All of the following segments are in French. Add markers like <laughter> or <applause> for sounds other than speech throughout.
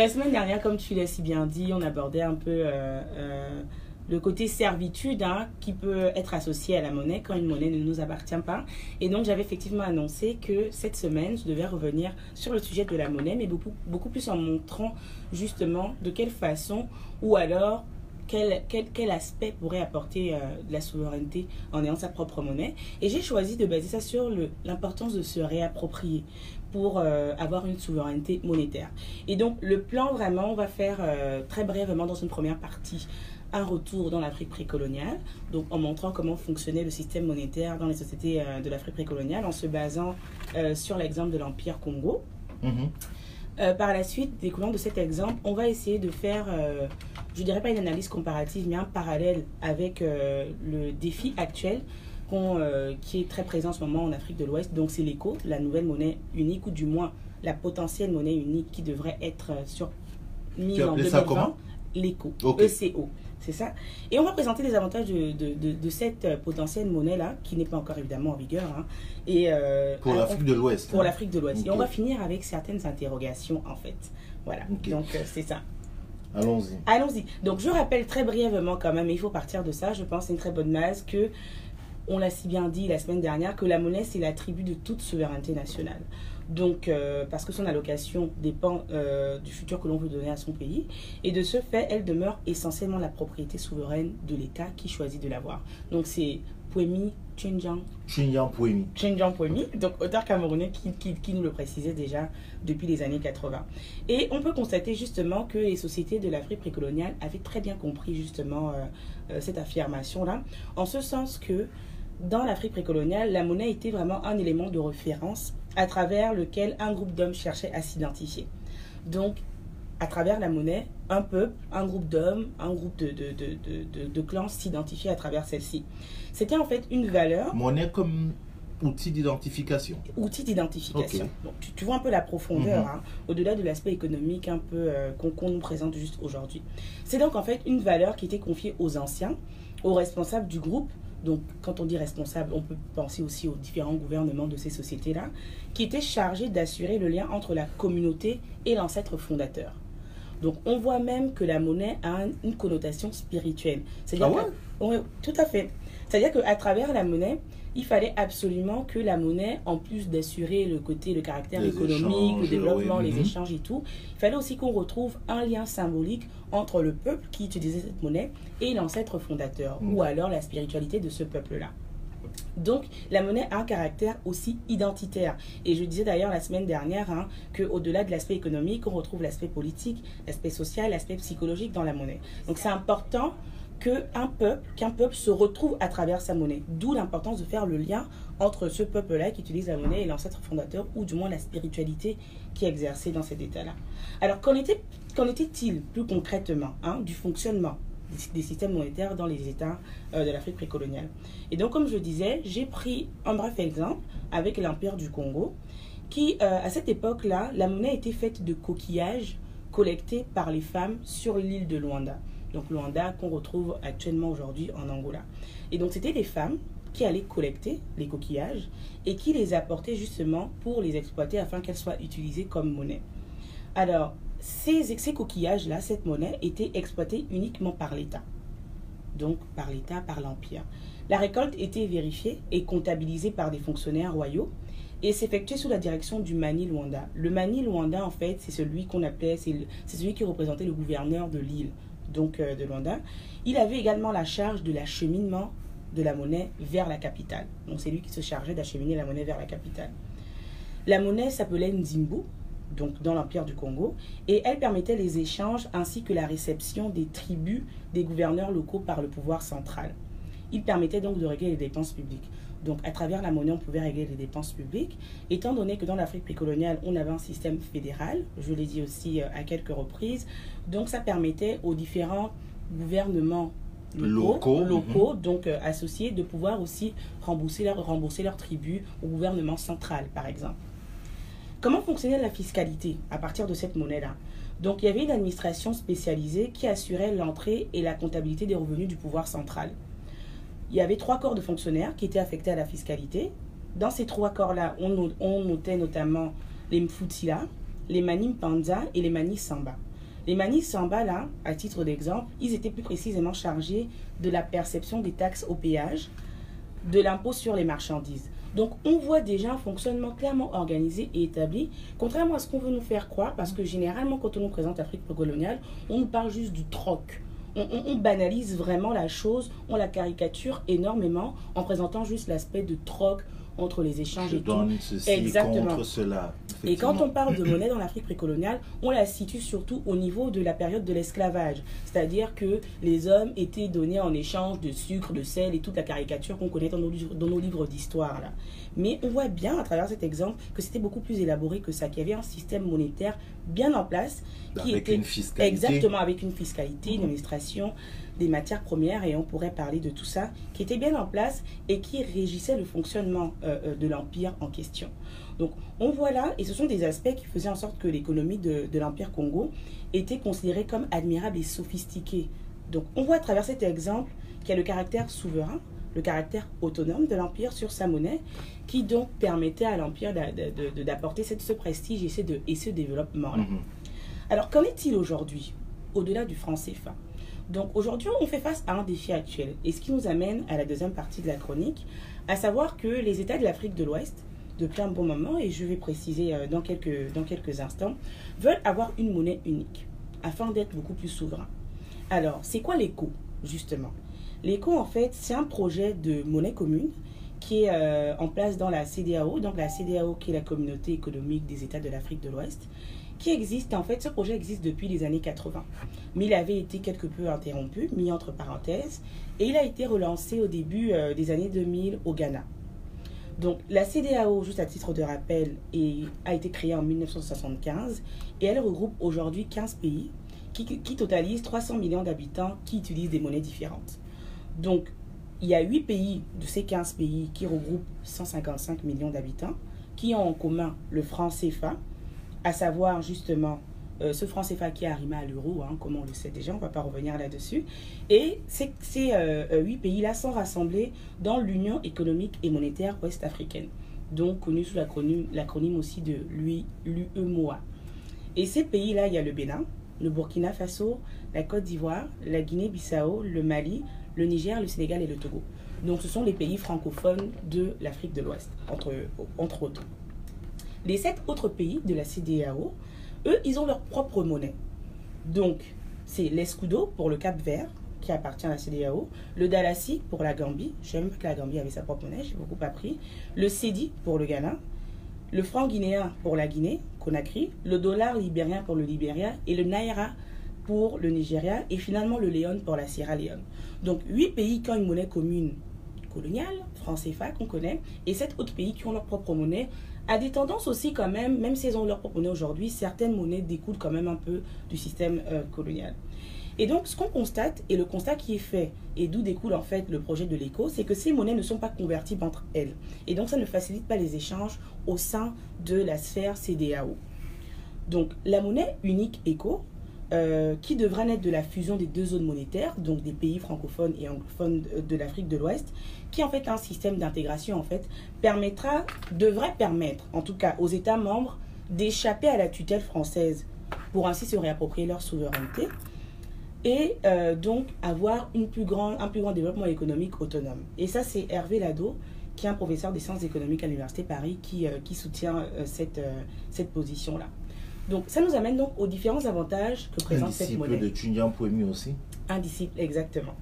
La semaine dernière, comme tu l'as si bien dit, on abordait un peu euh, euh, le côté servitude hein, qui peut être associé à la monnaie quand une monnaie ne nous appartient pas. Et donc, j'avais effectivement annoncé que cette semaine, je devais revenir sur le sujet de la monnaie, mais beaucoup, beaucoup plus en montrant justement de quelle façon ou alors quel, quel, quel, aspect pourrait apporter euh, de la souveraineté en ayant sa propre monnaie. Et j'ai choisi de baser ça sur l'importance de se réapproprier pour euh, avoir une souveraineté monétaire. Et donc le plan vraiment, on va faire euh, très brièvement dans une première partie un retour dans l'Afrique précoloniale, donc en montrant comment fonctionnait le système monétaire dans les sociétés euh, de l'Afrique précoloniale en se basant sur l'exemple de l'Empire Congo. Mhm. Par la suite, découlant de cet exemple, on va essayer de faire, je dirais pas une analyse comparative, mais un parallèle avec euh, le défi actuel euh, qui est très présent en ce moment en Afrique de l'Ouest. Donc c'est l'éco, la nouvelle monnaie unique, ou du moins la potentielle monnaie unique qui devrait être euh, sur mise en appelais ça 2020. comment L'éco. ECO. C'est ça? Et on va présenter les avantages de, de, de, de cette potentielle monnaie-là, qui n'est pas encore évidemment en vigueur. hein. Et, euh, Pour l'Afrique de l'Ouest. pour l'Afrique de l'Ouest. Et on va finir avec certaines interrogations, en fait. Voilà. Donc, c'est ça. Allons-y. Allons-y. Donc, je rappelle très brièvement, quand même, il faut partir de ça, je pense, c'est une très bonne base, que, on l'a si bien dit la semaine dernière, que la monnaie, c'est l'attribut de toute souveraineté nationale. Donc, euh, parce que son allocation dépend euh, du futur que l'on veut donner à son pays. Et de ce fait, elle demeure essentiellement la propriété souveraine de l'État qui choisit de l'avoir. Donc, c'est Pouemi Chinjiang Xinjiang Pouemi. Xinjiang Poemi, donc auteur camerounais qui, qui, qui nous le précisait déjà depuis les années 80. Et on peut constater justement que les sociétés de l'Afrique précoloniale avaient très bien compris justement euh, cette affirmation-là, en ce sens que dans l'Afrique précoloniale, la monnaie était vraiment un élément de référence à travers lequel un groupe d'hommes cherchait à s'identifier. Donc, à travers la monnaie, un peuple, un groupe d'hommes, un groupe de, de, de, de, clans s'identifiait à travers celle-ci. C'était en fait une valeur Monnaie comme outil d'identification. outil d'identification. Ok. Donc, tu, tu vois un peu la profondeur, Mhm. hein, au-delà de l'aspect économique un peu euh, qu'on qu'on nous présente juste aujourd'hui. C'est donc en fait une valeur qui était confiée aux anciens, aux responsables du groupe. Donc, quand on dit responsable, on peut penser aussi aux différents gouvernements de ces sociétés-là, qui étaient chargés d'assurer le lien entre la communauté et l'ancêtre fondateur. Donc, on voit même que la monnaie a un- une connotation spirituelle. C'est-à-dire Ah ouais? que- Oui, tout à fait. C'est-à-dire qu'à travers la monnaie, il fallait absolument que la monnaie, en plus d'assurer le côté, le caractère Les économique, le développement, oui, les mhm. échanges et tout, il fallait aussi qu'on retrouve un lien symbolique entre le peuple qui utilisait cette monnaie et l'ancêtre fondateur, ou alors la spiritualité de ce peuple-là. Donc, la monnaie a un caractère aussi identitaire. Et je disais d'ailleurs la semaine dernière hein, qu'au-delà de l'aspect économique, on retrouve l'aspect politique, l'aspect social, l'aspect psychologique dans la monnaie. Donc, c'est important qu'un peuple, peuple se retrouve à travers sa monnaie. D'où l'importance de faire le lien entre ce peuple-là qui utilise la monnaie et l'ancêtre fondateur, ou du moins la spiritualité qui est exercée dans cet état-là. Alors, qu'en était- qu'en était-il plus concrètement hein, du fonctionnement des- des systèmes monétaires dans les États euh, de l'Afrique précoloniale? Et donc, comme je disais, j'ai pris un bref exemple avec l'Empire du Congo, qui, euh, à cette époque-là, la monnaie était faite de coquillages collectés par les femmes sur l'île de Luanda. Donc, Luanda qu'on retrouve actuellement aujourd'hui en Angola. Et donc, c'était des femmes qui allaient collecter les coquillages et qui les apportaient justement pour les exploiter afin qu'elles soient utilisées comme monnaie. Alors, ces, ces coquillages-là, cette monnaie, était exploitée uniquement par l'État. Donc, par l'État, par l'Empire. La récolte était vérifiée et comptabilisée par des fonctionnaires royaux et s'effectuait sous la direction du Mani Luanda. Le Mani Luanda, en fait, c'est celui qu'on appelait, c'est celui qui représentait le gouverneur de l'île, donc euh, de Luanda. Il avait également la charge de l'acheminement de la monnaie vers la capitale. Donc, c'est lui qui se chargeait d'acheminer la monnaie vers la capitale. La monnaie s'appelait Nzimbu, donc dans l'Empire du Congo, et elle permettait les échanges ainsi que la réception des tribus des gouverneurs locaux par le pouvoir central. Il permettait donc de régler les dépenses publiques. Donc à travers la monnaie, on pouvait régler les dépenses publiques, étant donné que dans l'Afrique précoloniale, on avait un système fédéral, je l'ai dit aussi euh, à quelques reprises, donc ça permettait aux différents gouvernements locaux, Locaux, locaux, donc euh, associés, de pouvoir aussi rembourser leur, rembourser leur tribut au gouvernement central, par exemple. Comment fonctionnait la fiscalité à partir de cette monnaie-là? Donc, il y avait une administration spécialisée qui assurait l'entrée et la comptabilité des revenus du pouvoir central. Il y avait trois corps de fonctionnaires qui étaient affectés à la fiscalité. Dans ces trois corps-là, on, no- on notait notamment les Mfutila, les Manim Panza et les Mani Samba. Les Mani Samba, là, à titre d'exemple, ils étaient plus précisément chargés de la perception des taxes au péage, de l'impôt sur les marchandises. Donc on voit déjà un fonctionnement clairement organisé et établi, contrairement à ce qu'on veut nous faire croire, parce que généralement quand on nous présente l'Afrique coloniale, on nous parle juste du troc. On, on, banalise vraiment la chose, on la caricature énormément en présentant juste l'aspect de troc, entre les échanges Je et donne tout. ceci Exactement. contre cela. Et quand on parle de monnaie dans l'Afrique précoloniale, on la situe surtout au niveau de la période de l'esclavage. C'est-à-dire que les hommes étaient donnés en échange de sucre, de sel et toute la caricature qu'on connaît dans nos, livres- dans nos livres d'histoire. là. Mais on voit bien à travers cet exemple que c'était beaucoup plus élaboré que ça, qu'il y avait un système monétaire bien en place qui Avec était une fiscalité. exactement avec une fiscalité, une administration des matières premières et on pourrait parler de tout ça qui était bien en place et qui régissait le fonctionnement euh, euh, de l'empire en question. Donc on voit là, et ce sont des aspects qui faisaient en sorte que l'économie de, de l'empire Congo était considérée comme admirable et sophistiquée. Donc on voit à travers cet exemple qu'il y a le caractère souverain, le caractère autonome de l'empire sur sa monnaie, qui donc permettait à l'empire d'apporter ce prestige et ce, de- et ce développement. Mhm. Alors, qu'en est-il aujourd'hui, au-delà du franc CFA? Donc, aujourd'hui, on fait face à un défi actuel. Et ce qui nous amène à la deuxième partie de la chronique, à savoir que les États de l'Afrique de l'Ouest, depuis un bon moment, et je vais préciser euh, dans quelques, instants, veulent avoir une monnaie unique, afin d'être beaucoup plus souverains. Alors, c'est quoi l'écho, justement? L'écho, en fait, c'est un projet de monnaie commune qui est euh, en place dans la CDAO, donc la CDAO qui est la communauté économique des États de l'Afrique de l'Ouest, qui existe, en fait, ce projet existe depuis les années 80. Mais il avait été quelque peu interrompu, mis entre parenthèses, et il a été relancé au début euh, des années 2000 au Ghana. Donc la CDAO, juste à titre de rappel, a été créée en 1975 et elle regroupe aujourd'hui 15 pays qui, qui totalisent 300 millions d'habitants qui utilisent des monnaies différentes. Donc il y a 8 pays de ces 15 pays qui regroupent 155 millions d'habitants qui ont en commun le franc CFA, à savoir justement euh, ce franc CFA qui est arrimé à l'euro, hein, comme on le sait déjà, on ne va pas revenir là-dessus. Et ces, euh, euh, huit pays-là sont rassemblés dans l'Union économique et monétaire ouest-africaine, donc connue sous l'acronyme aussi de l'UEMOA. Et ces pays-là, il y a le Bénin, le Burkina Faso, la Côte d'Ivoire, la Guinée-Bissau, le Mali, le Niger, le Sénégal et le Togo. Donc ce sont les pays francophones de l'Afrique de l'Ouest, entre autres. Les sept autres pays de la CDAO, eux, ils ont leur propre monnaie. Donc, c'est l'escudo pour le Cap Vert, qui appartient à la CDAO, le Dalasi pour la Gambie, je savais même que la Gambie avait sa propre monnaie, j'ai beaucoup appris, le Cedi pour le Ghana, le franc guinéen pour la Guinée, Conakry, le dollar libérien pour le Libéria et le Naira pour le Nigeria et finalement le Léon pour la Sierra Leone. Donc, huit pays qui ont une monnaie commune coloniale, franc CFA qu'on connaît, et sept autres pays qui ont leur propre monnaie, à des tendances aussi quand même, même s'ils ont leur propre monnaie aujourd'hui, certaines monnaies découlent quand même un peu du système euh, colonial. Et donc, ce qu'on constate, et le constat qui est fait, et d'où découle en fait le projet de l'éco, c'est que ces monnaies ne sont pas convertibles entre elles. Et donc, ça ne facilite pas les échanges au sein de la sphère CDAO. Donc, la monnaie unique éco, euh, qui devra naître de la fusion des deux zones monétaires, donc des pays francophones et anglophones de, l'Afrique de l'Ouest, qui en fait un système d'intégration en fait permettra, devrait permettre, en tout cas aux États membres, d'échapper à la tutelle française pour ainsi se réapproprier leur souveraineté et euh, donc avoir un plus grand développement économique autonome. Et ça, c'est Hervé Lado, qui est un professeur des sciences économiques à l'Université Paris, qui, euh, soutient cette, cette position-là. Donc, ça nous amène donc aux différents avantages que Un présente cette disciple monnaie. de Tundian Poemi aussi. Un disciple, exactement.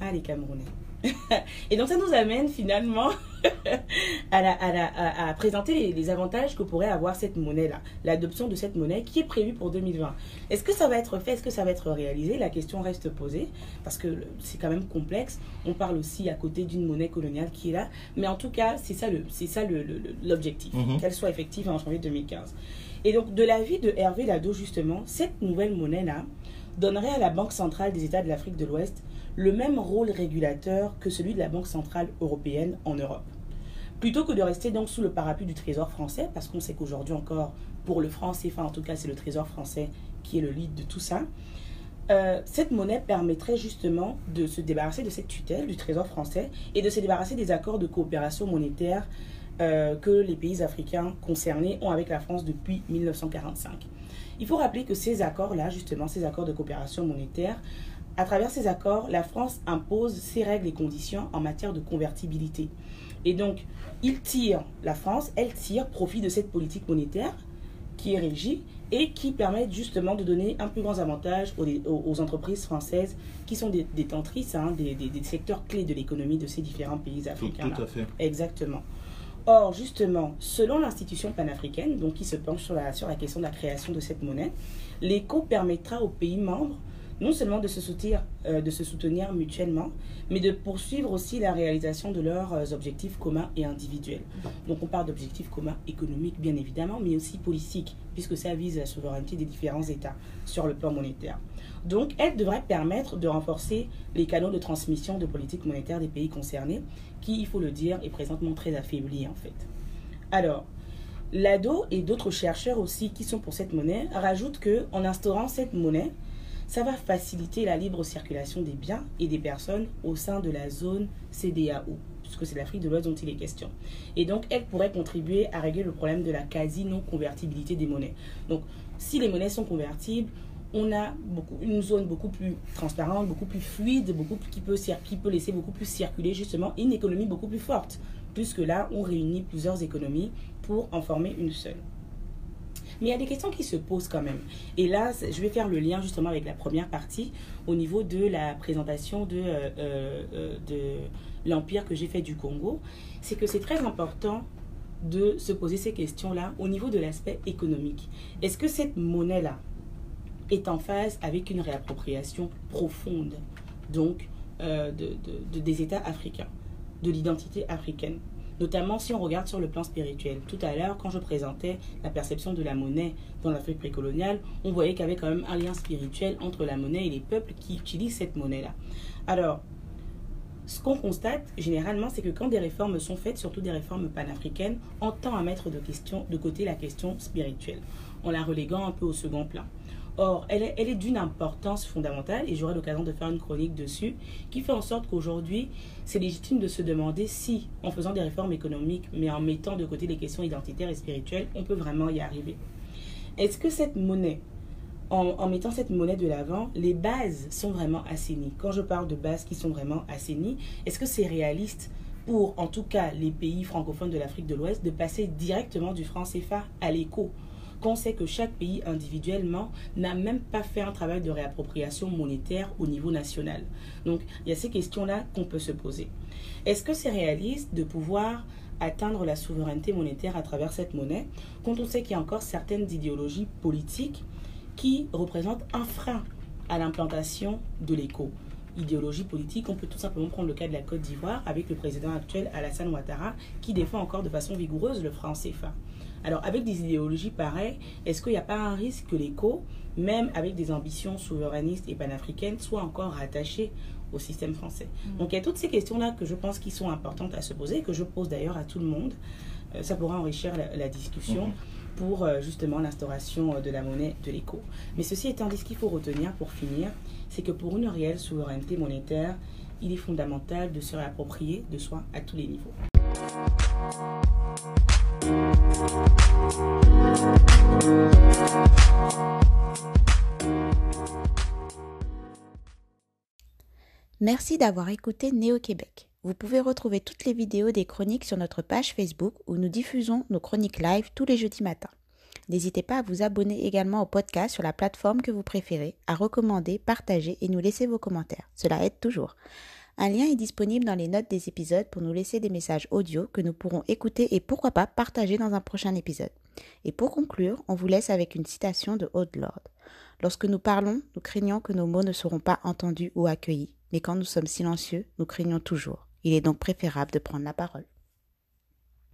Ah, les Camerounais. <laughs> et donc, ça nous amène finalement <laughs> à, la- à la- à- à présenter les, les avantages que pourrait avoir cette monnaie-là, l'adoption de cette monnaie qui est prévue pour 2020. Est-ce que ça va être fait? Est-ce que ça va être réalisé? La question reste posée parce que c'est quand même complexe. On parle aussi à côté d'une monnaie coloniale qui est là. Mais en tout cas, c'est ça le- c'est ça le- l'objectif, Mhm. qu'elle soit effective en janvier 2015. Et donc, de l'avis de Hervé Lado, justement, cette nouvelle monnaie-là donnerait à la Banque centrale des États de l'Afrique de l'Ouest le même rôle régulateur que celui de la Banque centrale européenne en Europe. Plutôt que de rester donc sous le parapluie du Trésor français, parce qu'on sait qu'aujourd'hui encore, pour le franc CFA en tout cas, c'est le Trésor français qui est le lead de tout ça, euh, cette monnaie permettrait justement de se débarrasser de cette tutelle du Trésor français et de se débarrasser des accords de coopération monétaire euh, que les pays africains concernés ont avec la France depuis 1945. Il faut rappeler que ces accords-là, justement, ces accords de coopération monétaire, à travers ces accords, la France impose ses règles et conditions en matière de convertibilité. Et donc, il tire, la France, elle tire profit de cette politique monétaire qui est régie et qui permet justement de donner un plus grand avantage aux, entreprises françaises qui sont des détentrices hein, des, secteurs clés de l'économie de ces différents pays africains. Tout, à fait. Exactement. Or, justement, selon l'institution panafricaine, donc qui se penche sur la, sur la question de la création de cette monnaie, l'éco permettra aux pays membres non seulement de se, soutenir, euh, de se soutenir mutuellement, mais de poursuivre aussi la réalisation de leurs euh, objectifs communs et individuels. Donc on parle d'objectifs communs économiques, bien évidemment, mais aussi politiques, puisque ça vise la souveraineté des différents États sur le plan monétaire. Donc elle devrait permettre de renforcer les canaux de transmission de politique monétaire des pays concernés, qui, il faut le dire, est présentement très affaibli en fait. Alors, Lado et d'autres chercheurs aussi qui sont pour cette monnaie rajoutent que en instaurant cette monnaie, ça va faciliter la libre circulation des biens et des personnes au sein de la zone CDAO, puisque c'est l'Afrique de l'Ouest dont il est question. Et donc, elle pourrait contribuer à régler le problème de la quasi-non-convertibilité des monnaies. Donc, si les monnaies sont convertibles, on a une zone beaucoup plus transparente, beaucoup plus fluide, beaucoup qui, peut, qui peut laisser beaucoup plus circuler justement une économie beaucoup plus forte, puisque là, on réunit plusieurs économies pour en former une seule. Mais il y a des questions qui se posent quand même. Et là, je vais faire le lien justement avec la première partie au niveau de la présentation de, euh, euh, de l'empire que j'ai fait du Congo. C'est que c'est très important de se poser ces questions-là au niveau de l'aspect économique. Est-ce que cette monnaie-là est en phase avec une réappropriation profonde, donc, euh, de, de, des États africains, de l'identité africaine? Notamment si on regarde sur le plan spirituel. Tout à l'heure, quand je présentais la perception de la monnaie dans l'Afrique précoloniale, on voyait qu'il y avait quand même un lien spirituel entre la monnaie et les peuples qui utilisent cette monnaie-là. Alors, ce qu'on constate généralement, c'est que quand des réformes sont faites, surtout des réformes panafricaines, on tend à mettre de, de côté la question spirituelle, en la reléguant un peu au second plan. Or, elle est, d'une importance fondamentale, et j'aurai l'occasion de faire une chronique dessus, qui fait en sorte qu'aujourd'hui, c'est légitime de se demander si, en faisant des réformes économiques, mais en mettant de côté les questions identitaires et spirituelles, on peut vraiment y arriver. Est-ce que cette monnaie, en, en mettant cette monnaie de l'avant, les bases sont vraiment assainies? Quand je parle de bases qui sont vraiment assainies, est-ce que c'est réaliste pour, en tout cas, les pays francophones de l'Afrique de l'Ouest, de passer directement du franc CFA à l'écho qu'on sait que chaque pays individuellement n'a même pas fait un travail de réappropriation monétaire au niveau national. Donc, il y a ces questions-là qu'on peut se poser. Est-ce que c'est réaliste de pouvoir atteindre la souveraineté monétaire à travers cette monnaie quand on sait qu'il y a encore certaines idéologies politiques qui représentent un frein à l'implantation de l'éco? Idéologie politique, on peut tout simplement prendre le cas de la Côte d'Ivoire avec le président actuel Alassane Ouattara qui défend encore de façon vigoureuse le franc CFA. Alors, avec des idéologies pareilles, est-ce qu'il n'y a pas un risque que l'éco, même avec des ambitions souverainistes et panafricaines, soit encore rattaché au système français mm. Donc, il y a toutes ces questions-là que je pense qui sont importantes à se poser, que je pose d'ailleurs à tout le monde. Euh, ça pourra enrichir la, discussion. Mm-hmm. pour euh, justement l'instauration euh, de la monnaie de l'éco. Mais ceci étant dit, ce qu'il faut retenir pour finir, c'est que pour une réelle souveraineté monétaire, il est fondamental de se réapproprier de soi à tous les niveaux. Merci d'avoir écouté Néo-Québec. Vous pouvez retrouver toutes les vidéos des chroniques sur notre page Facebook où nous diffusons nos chroniques live tous les jeudis matins. N'hésitez pas à vous abonner également au podcast sur la plateforme que vous préférez, à recommander, partager et nous laisser vos commentaires. Cela aide toujours. Un lien est disponible dans les notes des épisodes pour nous laisser des messages audio que nous pourrons écouter et pourquoi pas partager dans un prochain épisode. Et pour conclure, on vous laisse avec une citation de Haute Lord. Lorsque nous parlons, nous craignons que nos mots ne seront pas entendus ou accueillis, mais quand nous sommes silencieux, nous craignons toujours. Il est donc préférable de prendre la parole.